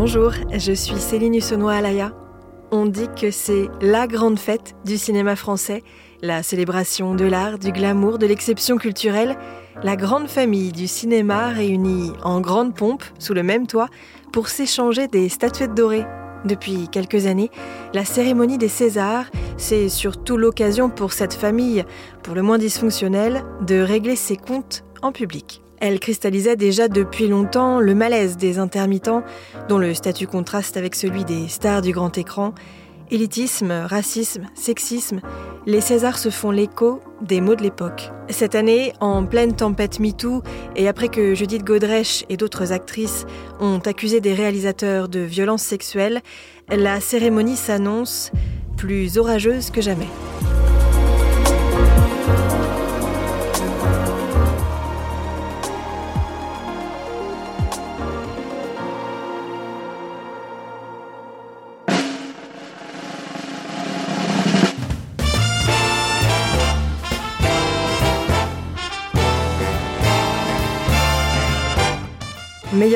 Bonjour, je suis Céline Hussonnois Alaya. On dit que c'est la grande fête du cinéma français, la célébration de l'art, du glamour, de l'exception culturelle, la grande famille du cinéma réunie en grande pompe sous le même toit pour s'échanger des statuettes dorées. Depuis quelques années, la cérémonie des Césars, c'est surtout l'occasion pour cette famille, pour le moins dysfonctionnelle, de régler ses comptes en public. Elle cristallisait déjà depuis longtemps le malaise des intermittents, dont le statut contraste avec celui des stars du grand écran. Élitisme, racisme, sexisme, les Césars se font l'écho des mots de l'époque. Cette année, en pleine tempête MeToo, et après que Judith Godrèche et d'autres actrices ont accusé des réalisateurs de violences sexuelles, la cérémonie s'annonce plus orageuse que jamais.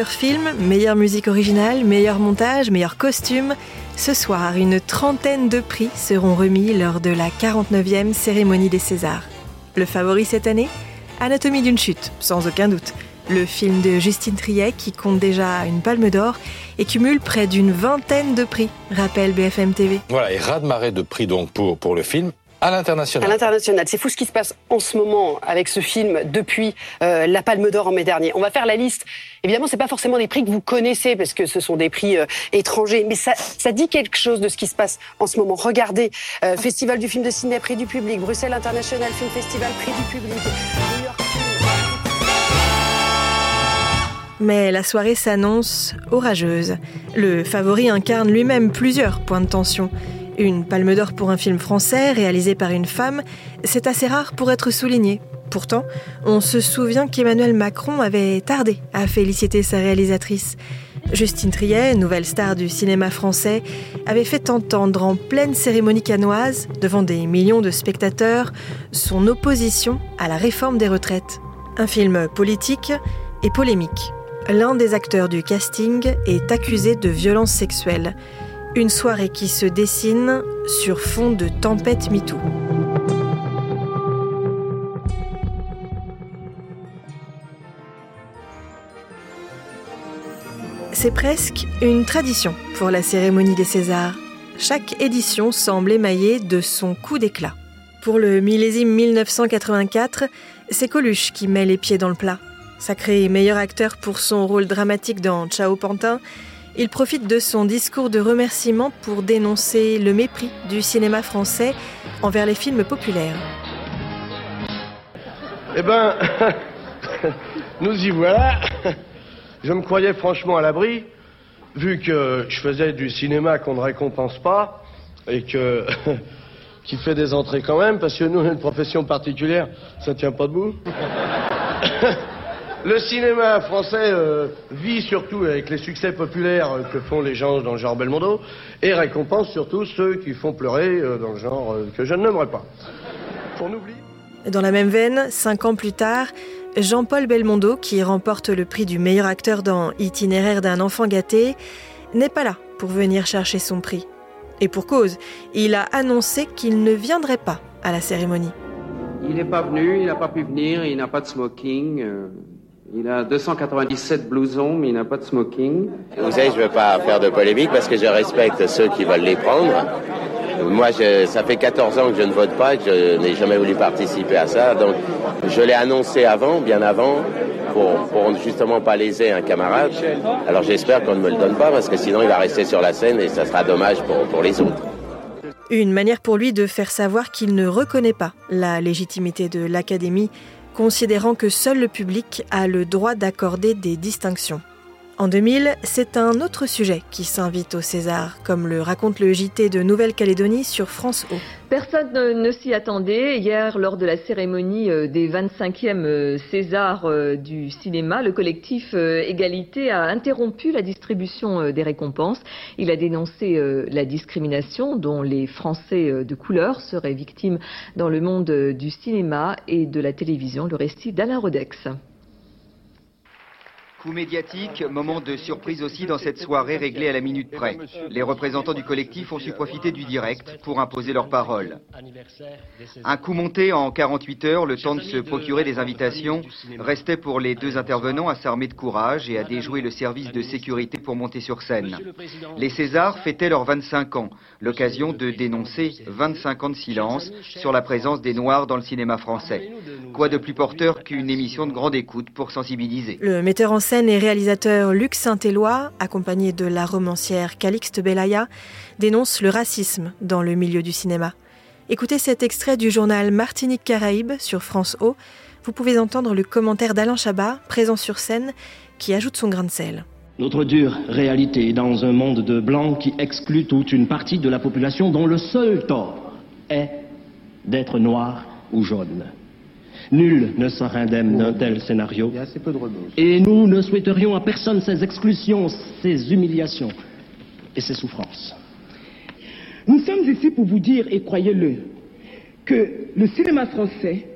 Meilleur film, meilleure musique originale, meilleur montage, meilleur costume. Ce soir, une trentaine de prix seront remis lors de la 49e cérémonie des Césars. Le favori cette année Anatomie d'une chute, sans aucun doute. Le film de Justine Triet qui compte déjà une palme d'or et cumule près d'une vingtaine de prix, rappelle BFM TV. Voilà, et raz-de-marée de prix donc pour le film. À l'international. À l'international. C'est fou ce qui se passe en ce moment avec ce film depuis euh, la Palme d'Or en mai dernier. On va faire la liste. Évidemment, c'est pas forcément des prix que vous connaissez parce que ce sont des prix euh, étrangers, mais ça, ça dit quelque chose de ce qui se passe en ce moment. Regardez, euh, Festival du film de Sydney, prix du public, Bruxelles International Film Festival, prix du public, New York. Mais la soirée s'annonce orageuse. Le favori incarne lui-même plusieurs points de tension. Une palme d'or pour un film français réalisé par une femme, c'est assez rare pour être souligné. Pourtant, on se souvient qu'Emmanuel Macron avait tardé à féliciter sa réalisatrice. Justine Triet, nouvelle star du cinéma français, avait fait entendre en pleine cérémonie canoise, devant des millions de spectateurs, son opposition à la réforme des retraites. Un film politique et polémique. L'un des acteurs du casting est accusé de violence sexuelle. Une soirée qui se dessine sur fond de tempête MeToo. C'est presque une tradition pour la cérémonie des Césars. Chaque édition semble émaillée de son coup d'éclat. Pour le millésime 1984, c'est Coluche qui met les pieds dans le plat. Sacré meilleur acteur pour son rôle dramatique dans Ciao Pantin, il profite de son discours de remerciement pour dénoncer le mépris du cinéma français envers les films populaires. Eh ben, nous y voilà. Je me croyais franchement à l'abri, vu que je faisais du cinéma qu'on ne récompense pas, et que qui fait des entrées quand même, parce que nous, on a une profession particulière, ça tient pas debout. Le cinéma français euh, vit surtout avec les succès populaires euh, que font les gens dans le genre Belmondo et récompense surtout ceux qui font pleurer euh, dans le genre euh, que je ne nommerai pas. Qu'on oublie. Dans la même veine, cinq ans plus tard, Jean-Paul Belmondo, qui remporte le prix du meilleur acteur dans Itinéraire d'un enfant gâté, n'est pas là pour venir chercher son prix. Et pour cause, il a annoncé qu'il ne viendrait pas à la cérémonie. Il n'est pas venu, il n'a pas pu venir, il n'a pas de smoking. Il a 297 blousons, mais il n'a pas de smoking. Vous savez, je ne veux pas faire de polémique parce que je respecte ceux qui veulent les prendre. Moi, je, ça fait 14 ans que je ne vote pas, que je n'ai jamais voulu participer à ça. Donc, je l'ai annoncé avant, bien avant, pour, pour justement pas léser un camarade. Alors, j'espère qu'on ne me le donne pas parce que sinon, il va rester sur la scène et ça sera dommage pour, pour les autres. Une manière pour lui de faire savoir qu'il ne reconnaît pas la légitimité de l'Académie, considérant que seul le public a le droit d'accorder des distinctions. En 2000, c'est un autre sujet qui s'invite au César, comme le raconte le JT de Nouvelle-Calédonie sur France O. Personne ne, s'y attendait. Hier, lors de la cérémonie euh, des 25e euh, Césars euh, du cinéma, le collectif Égalité a interrompu la distribution des récompenses. Il a dénoncé la discrimination dont les Français de couleur seraient victimes dans le monde du cinéma et de la télévision. Le récit d'Alain Rodex. Coup médiatique, moment de surprise aussi dans cette soirée réglée à la minute près. Les représentants du collectif ont su profiter du direct pour imposer leurs paroles. Un coup monté en 48 heures, le temps de se procurer des invitations, restait pour les deux intervenants à s'armer de courage et à déjouer le service de sécurité pour monter sur scène. Les Césars fêtaient leurs 25 ans, l'occasion de dénoncer 25 ans de silence sur la présence des Noirs dans le cinéma français. Quoi de plus porteur qu'une émission de grande écoute pour sensibiliser? Le metteur en scène et réalisateur Luc Saint-Éloi, accompagné de la romancière Calixte Belaya, dénonce le racisme dans le milieu du cinéma. Écoutez cet extrait du journal Martinique Caraïbes sur France O. Vous pouvez entendre le commentaire d'Alain Chabat, présent sur scène, qui ajoute son grain de sel. Notre dure réalité dans un monde de blancs qui exclut toute une partie de la population dont le seul tort est d'être noir ou jaune. Nul ne sera indemne d'un tel scénario. Et nous ne souhaiterions à personne ces exclusions, ces humiliations et ces souffrances. Nous sommes ici pour vous dire, et croyez-le, que le cinéma français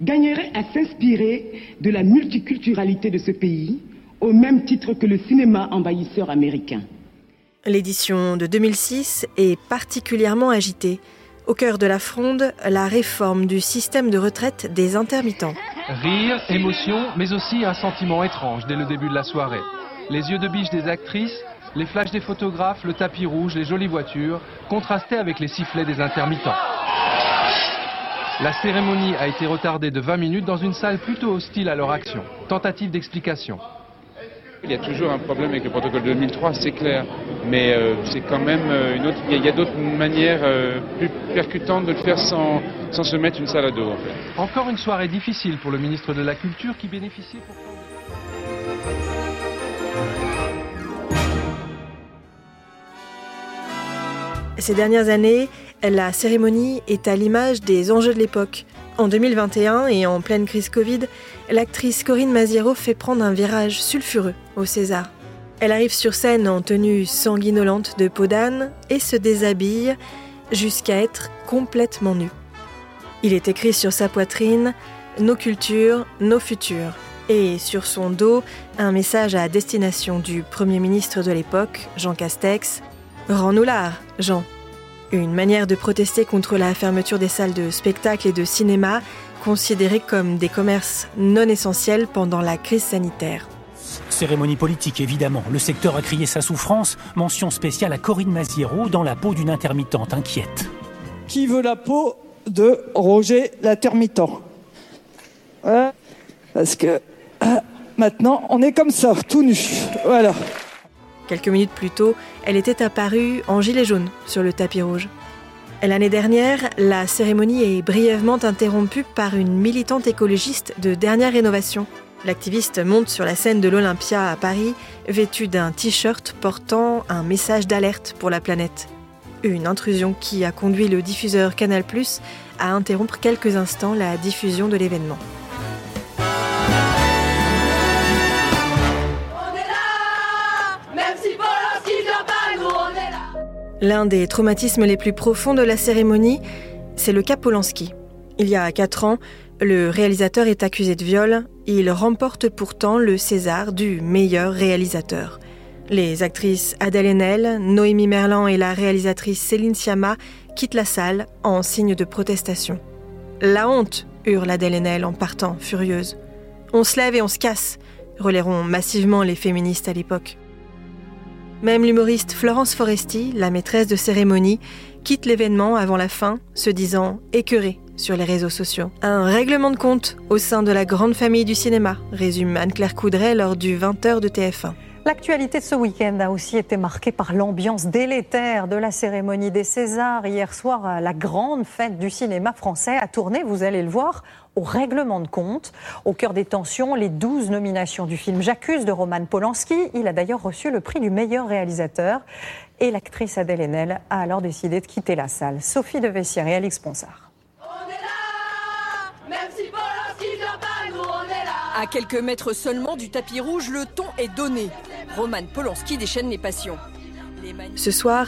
gagnerait à s'inspirer de la multiculturalité de ce pays, au même titre que le cinéma envahisseur américain. L'édition de 2006 est particulièrement agitée. Au cœur de la fronde, la réforme du système de retraite des intermittents. Rire, émotion, mais aussi un sentiment étrange dès le début de la soirée. Les yeux de biche des actrices, les flashs des photographes, le tapis rouge, les jolies voitures, contrastaient avec les sifflets des intermittents. La cérémonie a été retardée de 20 minutes dans une salle plutôt hostile à leur action. Tentative d'explication. Il y a toujours un problème avec le protocole 2003, c'est clair. Mais euh, c'est quand même euh, une autre. Il y a, d'autres manières euh, plus percutantes de le faire sans, sans se mettre une salle à dos. En fait. Encore une soirée difficile pour le ministre de la Culture qui bénéficiait pourtant. Ces dernières années, la cérémonie est à l'image des enjeux de l'époque. En 2021 et en pleine crise Covid, l'actrice Corinne Maziero fait prendre un virage sulfureux au César. Elle arrive sur scène en tenue sanguinolente de peau d'âne et se déshabille jusqu'à être complètement nue. Il est écrit sur sa poitrine Nos cultures, nos futurs. Et sur son dos, un message à destination du Premier ministre de l'époque, Jean Castex Rends-nous l'art, Jean. Une manière de protester contre la fermeture des salles de spectacle et de cinéma, considérées comme des commerces non essentiels pendant la crise sanitaire. Cérémonie politique, évidemment. Le secteur a crié sa souffrance. Mention spéciale à Corinne Maziero dans la peau d'une intermittente inquiète. Qui veut la peau de Roger l'intermittent Voilà. Parce que ah, maintenant, on est comme ça, tout nu. Voilà. Quelques minutes plus tôt, elle était apparue en gilet jaune sur le tapis rouge. L'année dernière, la cérémonie est brièvement interrompue par une militante écologiste de dernière rénovation. L'activiste monte sur la scène de l'Olympia à Paris, vêtue d'un t-shirt portant un message d'alerte pour la planète. Une intrusion qui a conduit le diffuseur Canal ⁇ à interrompre quelques instants la diffusion de l'événement. L'un des traumatismes les plus profonds de la cérémonie, c'est le cas Polanski. Il y a quatre ans, le réalisateur est accusé de viol. Il remporte pourtant le César du meilleur réalisateur. Les actrices Adèle Haenel, Noémie Merlan et la réalisatrice Céline Sciamma quittent la salle en signe de protestation. La honte hurle Adèle Haenel en partant, furieuse. On se lève et on se casse, relaieront massivement les féministes à l'époque. Même l'humoriste Florence Foresti, la maîtresse de cérémonie, quitte l'événement avant la fin, se disant écœurée sur les réseaux sociaux. Un règlement de compte au sein de la grande famille du cinéma, résume Anne-Claire Coudray lors du 20h de TF1. L'actualité de ce week-end a aussi été marquée par l'ambiance délétère de la cérémonie des Césars. Hier soir, la grande fête du cinéma français a tourné, vous allez le voir, au règlement de compte. Au cœur des tensions, les 12 nominations du film J'accuse de Roman Polanski. Il a d'ailleurs reçu le prix du meilleur réalisateur. Et l'actrice Adèle Haenel a alors décidé de quitter la salle. Sophie de Vessière et Alix Ponsard. À quelques mètres seulement du tapis rouge, le ton est donné. Roman Polanski déchaîne les passions. Ce soir,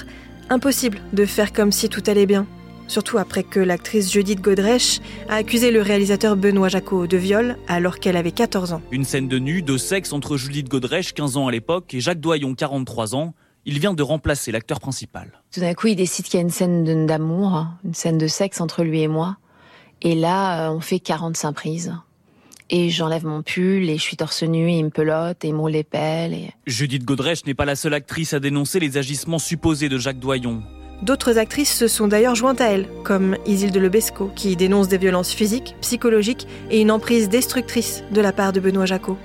impossible de faire comme si tout allait bien. Surtout après que l'actrice Judith Godrèche a accusé le réalisateur Benoît Jacot de viol alors qu'elle avait 14 ans. Une scène de nu, de sexe entre Judith Godrèche, 15 ans à l'époque, et Jacques Doyon, 43 ans. Il vient de remplacer l'acteur principal. Tout d'un coup, il décide qu'il y a une scène d'amour, une scène de sexe entre lui et moi. Et là, euh, on fait 45 prises. Et j'enlève mon pull et je suis torse nu et il me pelote et il me roule les pelles. Et... Judith Godrèche n'est pas la seule actrice à dénoncer les agissements supposés de Jacques Doyon. D'autres actrices se sont d'ailleurs jointes à elle, comme Isilde Lebesco, qui dénonce des violences physiques, psychologiques et une emprise destructrice de la part de Benoît Jacot.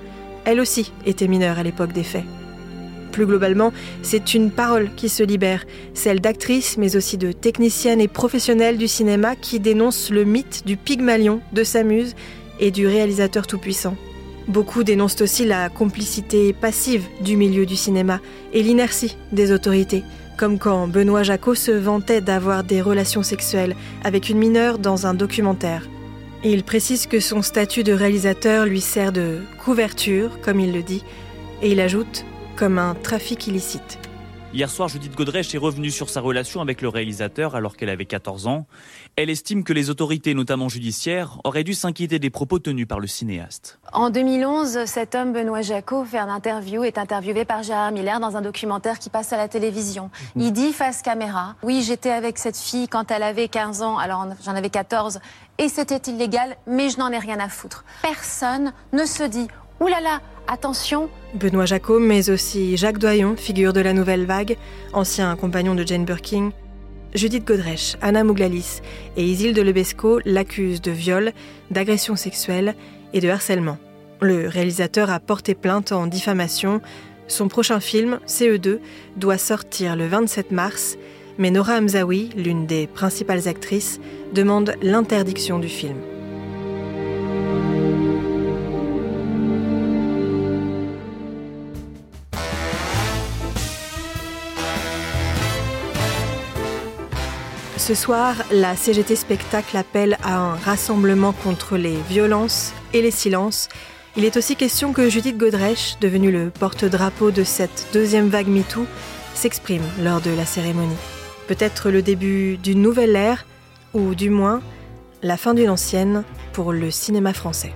Elle aussi était mineure à l'époque des faits. Plus globalement, c'est une parole qui se libère, celle d'actrices, mais aussi de techniciennes et professionnels du cinéma qui dénoncent le mythe du Pygmalion de Samuse et du réalisateur tout-puissant. Beaucoup dénoncent aussi la complicité passive du milieu du cinéma et l'inertie des autorités comme quand Benoît Jacot se vantait d'avoir des relations sexuelles avec une mineure dans un documentaire. Il précise que son statut de réalisateur lui sert de couverture, comme il le dit, et il ajoute comme un trafic illicite. Hier soir, Judith Godrèche est revenue sur sa relation avec le réalisateur alors qu'elle avait 14 ans. Elle estime que les autorités, notamment judiciaires, auraient dû s'inquiéter des propos tenus par le cinéaste. En 2011, cet homme, Benoît Jacot, fait un interview, est interviewé par Gérard Miller dans un documentaire qui passe à la télévision. Mhm. Il dit face caméra, oui, j'étais avec cette fille quand elle avait 15 ans, alors j'en avais 14, et c'était illégal, mais je n'en ai rien à foutre. Personne ne se dit, là, attention. Benoît Jacot, mais aussi Jacques Doyon, figure de la nouvelle vague, ancien compagnon de Jane Birkin. Judith Godrèche, Anna Mouglalis et Isilde Lebesco l'accusent de viol, d'agression sexuelle et de harcèlement. Le réalisateur a porté plainte en diffamation. Son prochain film, CE2, doit sortir le 27 mars, mais Nora Hamzaoui, l'une des principales actrices, demande l'interdiction du film. Ce soir, la CGT Spectacle appelle à un rassemblement contre les violences et les silences. Il est aussi question que Judith Godrèche, devenue le porte-drapeau de cette deuxième vague MeToo, s'exprime lors de la cérémonie. Peut-être le début d'une nouvelle ère, ou du moins la fin d'une ancienne pour le cinéma français.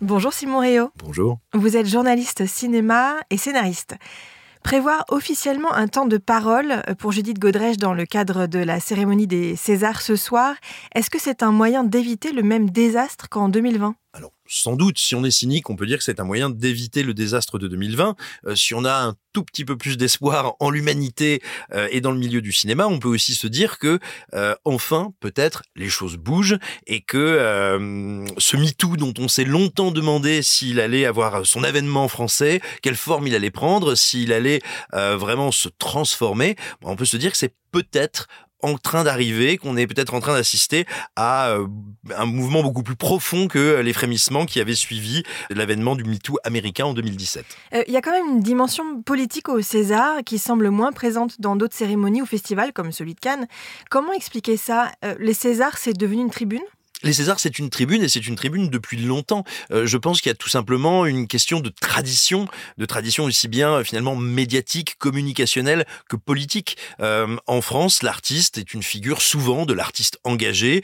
Bonjour Simon Réau. Bonjour. Vous êtes journaliste cinéma et scénariste. Prévoir officiellement un temps de parole pour Judith Godrèche dans le cadre de la cérémonie des Césars ce soir, est-ce que c'est un moyen d'éviter le même désastre qu'en 2020 Alors, sans doute, si on est cynique, on peut dire que c'est un moyen d'éviter le désastre de 2020. Euh, si on a un tout petit peu plus d'espoir en l'humanité euh, et dans le milieu du cinéma, on peut aussi se dire que euh, enfin, peut-être, les choses bougent et que euh, ce MeToo dont on s'est longtemps demandé s'il allait avoir son avènement français, quelle forme il allait prendre, s'il allait vraiment se transformer, on peut se dire que c'est peut-être en train d'arriver, qu'on est peut-être en train d'assister à euh, un mouvement beaucoup plus profond que les frémissements qui avaient suivi l'avènement du MeToo américain en 2017. Euh, il y a quand même une dimension politique au César qui semble moins présente dans d'autres cérémonies ou festivals comme celui de Cannes. Comment expliquer ça? Euh, Les Césars, c'est devenu une tribune? Les Césars, c'est une tribune et c'est une tribune depuis longtemps. Euh, je pense qu'il y a tout simplement une question de tradition, de tradition aussi bien euh, finalement médiatique, communicationnelle que politique. Euh, en France, l'artiste est une figure souvent de l'artiste engagé,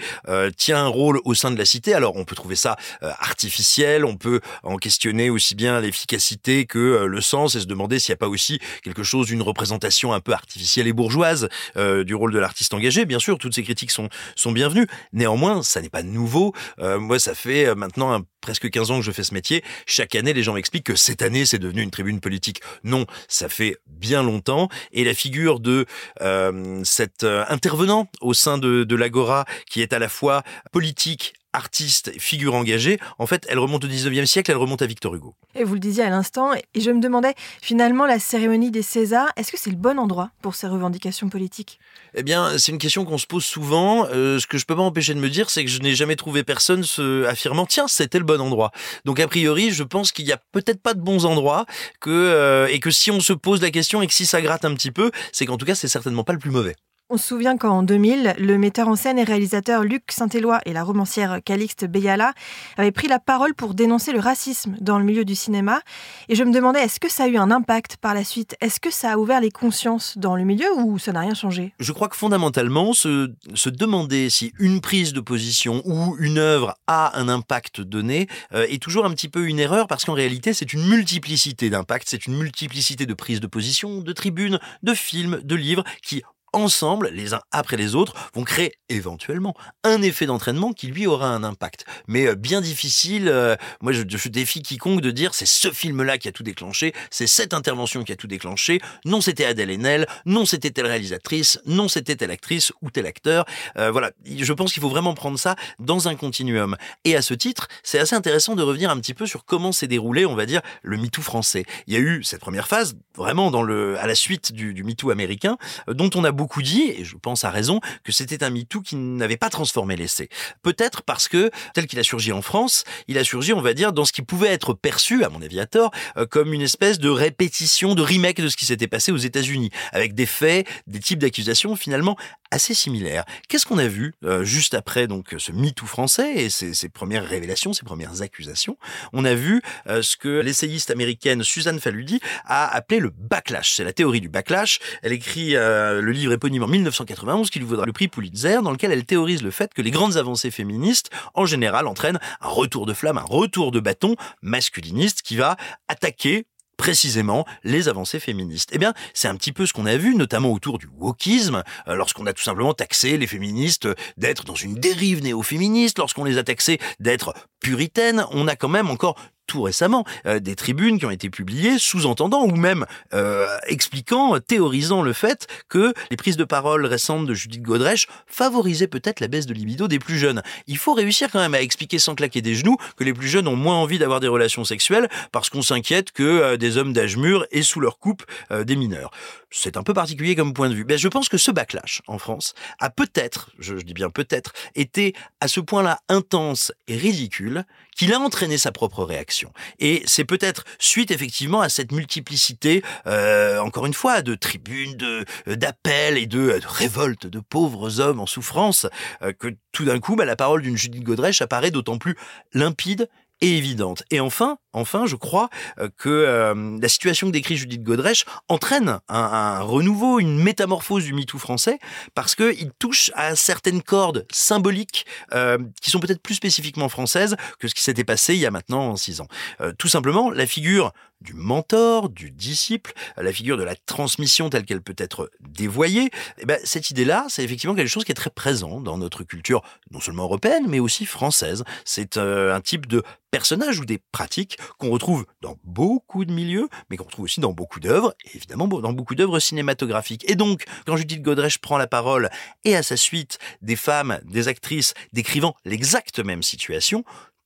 tient un rôle au sein de la cité. Alors on peut trouver ça artificiel, on peut en questionner aussi bien l'efficacité que le sens et se demander s'il n'y a pas aussi quelque chose d'une représentation un peu artificielle et bourgeoise du rôle de l'artiste engagé. Bien sûr, toutes ces critiques sont, sont bienvenues. Néanmoins, ça n'est pas nouveau. Euh, moi, ça fait euh, maintenant presque 15 ans que je fais ce métier. Chaque année, les gens m'expliquent que cette année, c'est devenu une tribune politique. Non, ça fait bien longtemps. Et la figure de euh, cet intervenant au sein de, de l'Agora, qui est à la fois politique, artiste, figure engagée, en fait, elle remonte au 19e siècle, elle remonte à Victor Hugo. Et vous le disiez à l'instant, et je me demandais, finalement, la cérémonie des Césars, est-ce que c'est le bon endroit pour ces revendications politiques? Eh bien, c'est une question qu'on se pose souvent. Euh, ce que je peux pas empêcher de me dire, c'est que je n'ai jamais trouvé personne se affirmant, tiens, c'était le bon endroit. Donc, a priori, je pense qu'il y a peut-être pas de bons endroits, que, euh, et que si on se pose la question et que si ça gratte un petit peu, c'est qu'en tout cas, c'est certainement pas le plus mauvais. On se souvient qu'en 2000, le metteur en scène et réalisateur Luc Saint-Éloi et la romancière Calixte Beyala avaient pris la parole pour dénoncer le racisme dans le milieu du cinéma. Et je me demandais, est-ce que ça a eu un impact par la suite? Est-ce que ça a ouvert les consciences dans le milieu ou ça n'a rien changé? Je crois que fondamentalement, se, demander si une prise de position ou une œuvre a un impact donné euh, est toujours un petit peu une erreur parce qu'en réalité, c'est une multiplicité d'impacts, c'est une multiplicité de prises de position, de tribunes, de films, de livres qui ensemble, les uns après les autres, vont créer éventuellement un effet d'entraînement qui lui aura un impact. Mais euh, bien difficile, euh, moi je, je, défie quiconque de dire c'est ce film-là qui a tout déclenché, c'est cette intervention qui a tout déclenché, non c'était Adèle Haenel, non c'était telle réalisatrice, non c'était telle actrice ou tel acteur. Euh, voilà, je pense qu'il faut vraiment prendre ça dans un continuum. Et à ce titre, c'est assez intéressant de revenir un petit peu sur comment s'est déroulé, on va dire, le MeToo français. Il y a eu cette première phase, vraiment dans le, à la suite du, du MeToo américain, dont on a beaucoup beaucoup dit, et je pense à raison, que c'était un MeToo qui n'avait pas transformé l'essai. Peut-être parce que, tel qu'il a surgi en France, il a surgi, on va dire, dans ce qui pouvait être perçu, à mon avis à tort, euh, comme une espèce de répétition, de remake de ce qui s'était passé aux États-Unis, avec des faits, des types d'accusations finalement assez similaires. Qu'est-ce qu'on a vu euh, juste après donc ce MeToo français et ses, premières révélations, ses premières accusations? On a vu euh, ce que l'essayiste américaine Suzanne Faludi a appelé le backlash. C'est la théorie du backlash. Elle écrit le livre éponyme en 1991 qui lui vaudra le prix Pulitzer, dans lequel elle théorise le fait que les grandes avancées féministes, en général, entraînent un retour de flamme, un retour de bâton masculiniste qui va attaquer précisément les avancées féministes. Eh bien, c'est un petit peu ce qu'on a vu, notamment autour du wokisme, euh, lorsqu'on a tout simplement taxé les féministes d'être dans une dérive néo-féministe, lorsqu'on les a taxés d'être puritaines, on a quand même encore tout récemment euh, des tribunes qui ont été publiées sous-entendant ou même euh, expliquant, théorisant le fait que les prises de parole récentes de Judith Godrèche favorisaient peut-être la baisse de libido des plus jeunes. Il faut réussir quand même à expliquer sans claquer des genoux que les plus jeunes ont moins envie d'avoir des relations sexuelles parce qu'on s'inquiète que euh, des hommes d'âge mûr aient sous leur coupe euh, des mineurs. C'est un peu particulier comme point de vue. Mais je pense que ce backlash en France a peut-être, je, dis bien peut-être, été à ce point-là intense et ridicule qu'il a entraîné sa propre réaction. Et c'est peut-être suite effectivement à cette multiplicité, euh, encore une fois, de tribunes, de d'appels et de, de révoltes de pauvres hommes en souffrance, euh, que tout d'un coup, bah, la parole d'une Judith Godrèche apparaît d'autant plus limpide et évidente. Et enfin, enfin, je crois que euh, la situation que décrit Judith Godrèche entraîne un, renouveau, une métamorphose du MeToo français, parce que il touche à certaines cordes symboliques euh, qui sont peut-être plus spécifiquement françaises que ce qui s'était passé il y a maintenant six ans. Euh, tout simplement, la figure du mentor, du disciple, la figure de la transmission telle qu'elle peut être dévoyée, eh ben, cette idée-là, c'est effectivement quelque chose qui est très présent dans notre culture, non seulement européenne, mais aussi française. C'est euh, un type de personnage ou des pratiques qu'on retrouve dans beaucoup de milieux, mais qu'on retrouve aussi dans beaucoup d'œuvres, et évidemment dans beaucoup d'œuvres cinématographiques. Et donc, quand Judith Godrèche prend la parole, et à sa suite, des femmes, des actrices décrivant l'exacte même situation,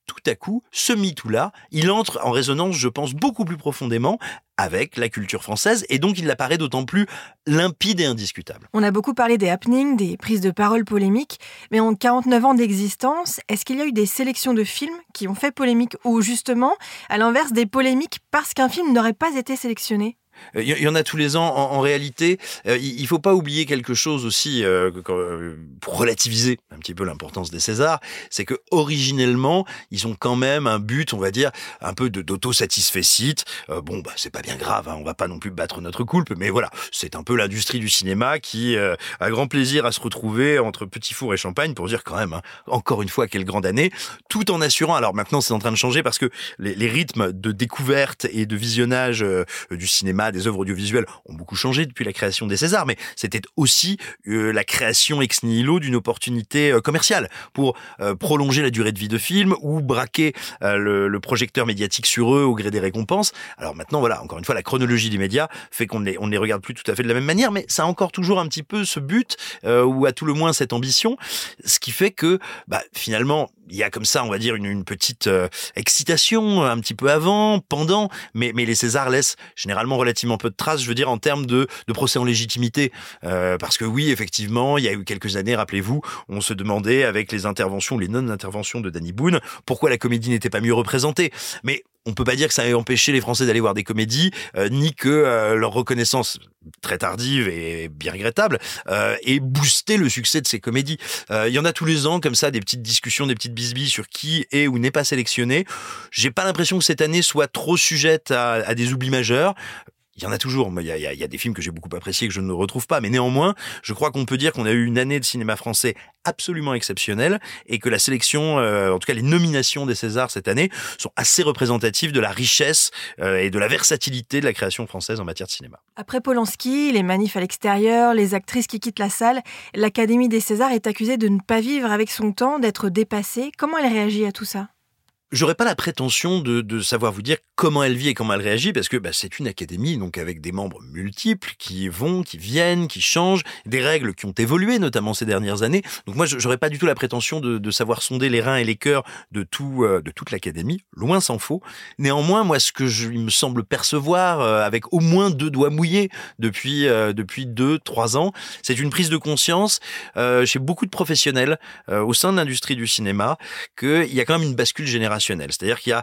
tout à coup, ce MeToo-là, il entre en résonance, je pense, beaucoup plus profondément avec la culture française, et donc il apparaît d'autant plus limpide et indiscutable. On a beaucoup parlé des happenings, des prises de parole polémiques, mais en 49 ans d'existence, est-ce qu'il y a eu des sélections de films qui ont fait polémique, ou justement, à l'inverse, des polémiques parce qu'un film n'aurait pas été sélectionné? Il y en a tous les ans. En, réalité, euh, il faut pas oublier quelque chose aussi euh, pour relativiser un petit peu l'importance des Césars, c'est que originellement, ils ont quand même un but, on va dire, un peu d'autosatisfecit. Euh, bon, bah c'est pas bien grave, hein, on va pas non plus battre notre coulpe, mais voilà, c'est un peu l'industrie du cinéma qui euh, a grand plaisir à se retrouver entre petit four et champagne pour dire quand même, hein, encore une fois, quelle grande année, tout en assurant. Alors maintenant, c'est en train de changer parce que les, rythmes de découverte et de visionnage euh, du cinéma des œuvres audiovisuelles ont beaucoup changé depuis la création des Césars, mais c'était aussi euh, la création ex nihilo d'une opportunité euh, commerciale pour euh, prolonger la durée de vie de film ou braquer le, le, projecteur médiatique sur eux au gré des récompenses. Alors maintenant, voilà, encore une fois, la chronologie des médias fait qu'on ne les, on les regarde plus tout à fait de la même manière, mais ça a encore toujours un petit peu ce but, ou à tout le moins cette ambition, ce qui fait que bah, finalement, il y a comme ça, on va dire, une, une petite euh, excitation un petit peu avant, pendant, mais, mais les Césars laissent généralement relativement peu de traces, je veux dire, en termes de, de procès en légitimité. Euh, parce que oui, effectivement, il y a eu quelques années, rappelez-vous, on se demandait avec les interventions, les non-interventions de Danny Boone, pourquoi la comédie n'était pas mieux représentée. Mais on peut pas dire que ça ait empêché les Français d'aller voir des comédies, euh, ni que euh, leur reconnaissance très tardive et bien regrettable euh, ait boosté le succès de ces comédies. Il y en a tous les ans comme ça des petites discussions, des petites bisbilles sur qui est ou n'est pas sélectionné. J'ai pas l'impression que cette année soit trop sujette à, à des oublis majeurs. Il y en a toujours. Il y a, il y a- des films que j'ai beaucoup appréciés que je ne retrouve pas. Mais néanmoins, je crois qu'on peut dire qu'on a eu une année de cinéma français absolument exceptionnelle et que la sélection, euh, en tout cas les nominations des Césars cette année, sont assez représentatives de la richesse euh, et de la versatilité de la création française en matière de cinéma. Après Polanski, les manifs à l'extérieur, les actrices qui quittent la salle, l'Académie des Césars est accusée de ne pas vivre avec son temps, d'être dépassée. Comment elle réagit à tout ça? J'aurais pas la prétention de, de savoir vous dire comment elle vit et comment elle réagit, parce que bah, c'est une académie, donc avec des membres multiples qui vont, qui viennent, qui changent, des règles qui ont évolué, notamment ces dernières années. Donc moi, j'aurais pas du tout la prétention de, de savoir sonder les reins et les cœurs de tout, euh, de toute l'académie, loin s'en faut. Néanmoins, moi, ce que je, il me semble percevoir, euh, avec au moins deux doigts mouillés depuis euh, depuis deux, trois ans, c'est une prise de conscience euh, chez beaucoup de professionnels euh, au sein de l'industrie du cinéma qu'il y a quand même une bascule générationnelle. C'est-à-dire qu'il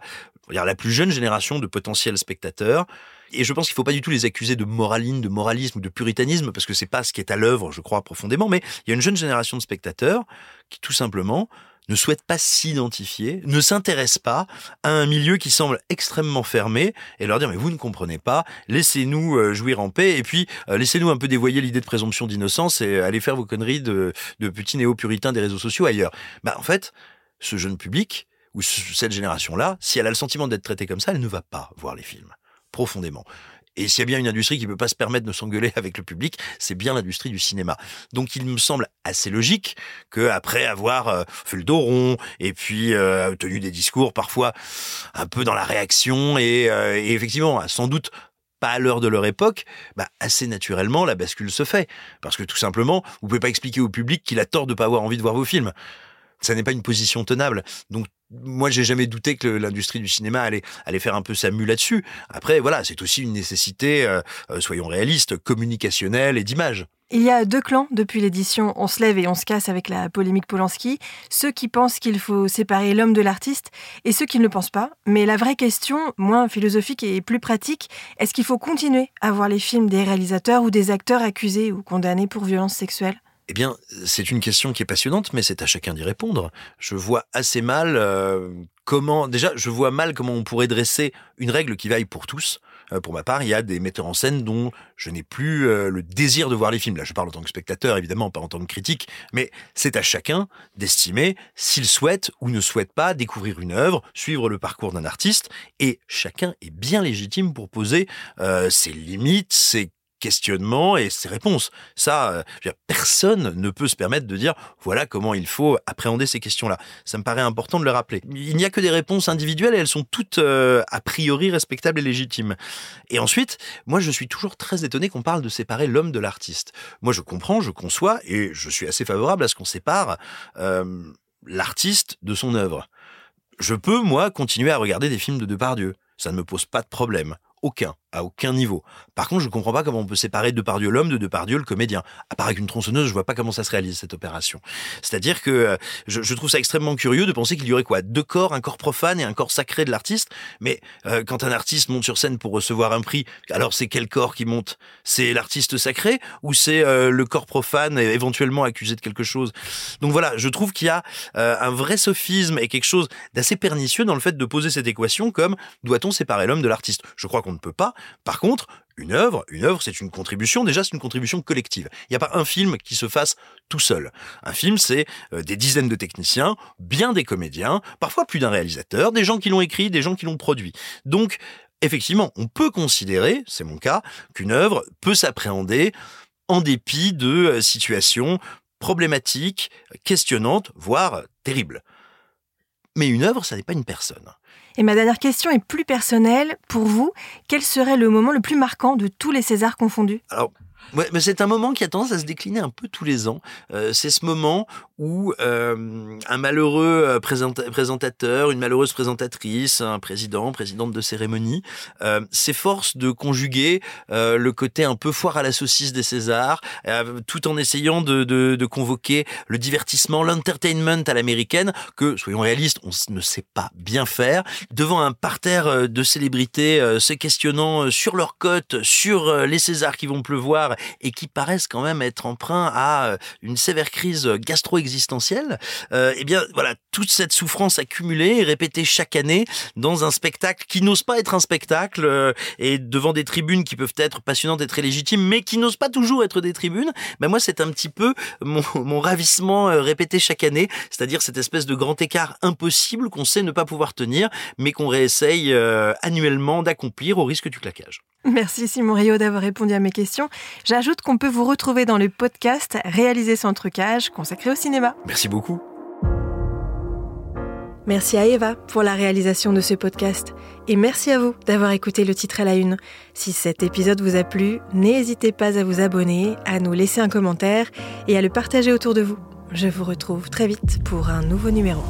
y a la plus jeune génération de potentiels spectateurs. Et je pense qu'il ne faut pas du tout les accuser de moraline, de moralisme ou de puritanisme, parce que c'est pas ce qui est à l'œuvre, je crois profondément. Mais il y a une jeune génération de spectateurs qui, tout simplement, ne souhaite pas s'identifier, ne s'intéresse pas à un milieu qui semble extrêmement fermé et leur dire mais vous ne comprenez pas, laissez-nous euh, jouir en paix et puis euh, laissez-nous un peu dévoyer l'idée de présomption d'innocence et aller faire vos conneries de, de petits néo-puritains des réseaux sociaux ailleurs. Bah en fait, ce jeune public ou ce- cette génération-là, si elle a le sentiment d'être traitée comme ça, elle ne va pas voir les films profondément. Et s'il y a bien une industrie qui ne peut pas se permettre de s'engueuler avec le public, c'est bien l'industrie du cinéma. Donc il me semble assez logique que après avoir euh, fait le dos rond et puis euh, tenu des discours parfois un peu dans la réaction et, euh, effectivement sans doute pas à l'heure de leur époque, bah, assez naturellement la bascule se fait parce que tout simplement vous pouvez pas expliquer au public qu'il a tort de pas avoir envie de voir vos films. Ça n'est pas une position tenable. Donc moi, j'ai jamais douté que l'industrie du cinéma allait, faire un peu sa mue là-dessus. Après, voilà, c'est aussi une nécessité, euh, euh, soyons réalistes, communicationnelle et d'image. Il y a deux clans depuis l'édition On se lève et on se casse avec la polémique Polanski. Ceux qui pensent qu'il faut séparer l'homme de l'artiste et ceux qui ne le pensent pas. Mais la vraie question, moins philosophique et plus pratique, est-ce qu'il faut continuer à voir les films des réalisateurs ou des acteurs accusés ou condamnés pour violences sexuelles? Eh bien, c'est une question qui est passionnante, mais c'est à chacun d'y répondre. Je vois assez mal euh, comment. Déjà, je vois mal comment on pourrait dresser une règle qui vaille pour tous. Euh, pour ma part, il y a des metteurs en scène dont je n'ai plus euh, le désir de voir les films. Là, je parle en tant que spectateur, évidemment, pas en tant que critique, mais c'est à chacun d'estimer s'il souhaite ou ne souhaite pas découvrir une œuvre, suivre le parcours d'un artiste, et chacun est bien légitime pour poser euh, ses limites, ses questionnements et ses réponses. Ça, euh, personne ne peut se permettre de dire voilà comment il faut appréhender ces questions-là. Ça me paraît important de le rappeler. Il n'y a que des réponses individuelles et elles sont toutes euh, a priori respectables et légitimes. Et ensuite, moi je suis toujours très étonné qu'on parle de séparer l'homme de l'artiste. Moi je comprends, je conçois et je suis assez favorable à ce qu'on sépare euh, l'artiste de son œuvre. Je peux, moi, continuer à regarder des films de Depardieu. Ça ne me pose pas de problème. Aucun, à aucun niveau. Par contre, je comprends pas comment on peut séparer Depardieu l'homme de Depardieu le comédien. À part avec une tronçonneuse, je vois pas comment ça se réalise cette opération. C'est-à-dire que euh, je, trouve ça extrêmement curieux de penser qu'il y aurait quoi? Deux corps, un corps profane et un corps sacré de l'artiste? Mais euh, quand un artiste monte sur scène pour recevoir un prix, alors c'est quel corps qui monte? C'est l'artiste sacré ou c'est euh, le corps profane éventuellement accusé de quelque chose? Donc voilà, je trouve qu'il y a un vrai sophisme et quelque chose d'assez pernicieux dans le fait de poser cette équation comme doit-on séparer l'homme de l'artiste? Je crois qu'on ne peut pas. Par contre, une œuvre, une œuvre, c'est une contribution. Déjà, c'est une contribution collective. Il n'y a pas un film qui se fasse tout seul. Un film, c'est euh, des dizaines de techniciens, bien des comédiens, parfois plus d'un réalisateur, des gens qui l'ont écrit, des gens qui l'ont produit. Donc, effectivement, on peut considérer, c'est mon cas, qu'une œuvre peut s'appréhender en dépit de euh, situations problématiques, questionnantes, voire terribles. Mais une œuvre, ça n'est pas une personne. Et ma dernière question est plus personnelle. Pour vous, quel serait le moment le plus marquant de tous les Césars confondus? Alors, Ouais, mais c'est un moment qui a tendance à se décliner un peu tous les ans. Euh, c'est ce moment où euh, un malheureux présentateur, une malheureuse présentatrice, un président, présidente de cérémonie, euh, s'efforce de conjuguer euh, le côté un peu foire à la saucisse des Césars, tout en essayant de, de, de convoquer le divertissement, l'entertainment à l'américaine, que, soyons réalistes, on ne sait pas bien faire, devant un parterre de célébrités se questionnant sur leur cote, sur les Césars qui vont pleuvoir et qui paraissent quand même être emprunt à une sévère crise gastro-existentielle, euh, eh bien voilà, toute cette souffrance accumulée et répétée chaque année dans un spectacle qui n'ose pas être un spectacle euh, et devant des tribunes qui peuvent être passionnantes et très légitimes, mais qui n'osent pas toujours être des tribunes, ben moi c'est un petit peu mon, ravissement euh, répété chaque année, c'est-à-dire cette espèce de grand écart impossible qu'on sait ne pas pouvoir tenir, mais qu'on réessaye euh, annuellement d'accomplir au risque du claquage. Merci Simon Rio d'avoir répondu à mes questions. J'ajoute qu'on peut vous retrouver dans le podcast Réaliser sans trucage consacré au cinéma. Merci beaucoup. Merci à Eva pour la réalisation de ce podcast. Et merci à vous d'avoir écouté le titre à la une. Si cet épisode vous a plu, n'hésitez pas à vous abonner, à nous laisser un commentaire et à le partager autour de vous. Je vous retrouve très vite pour un nouveau numéro.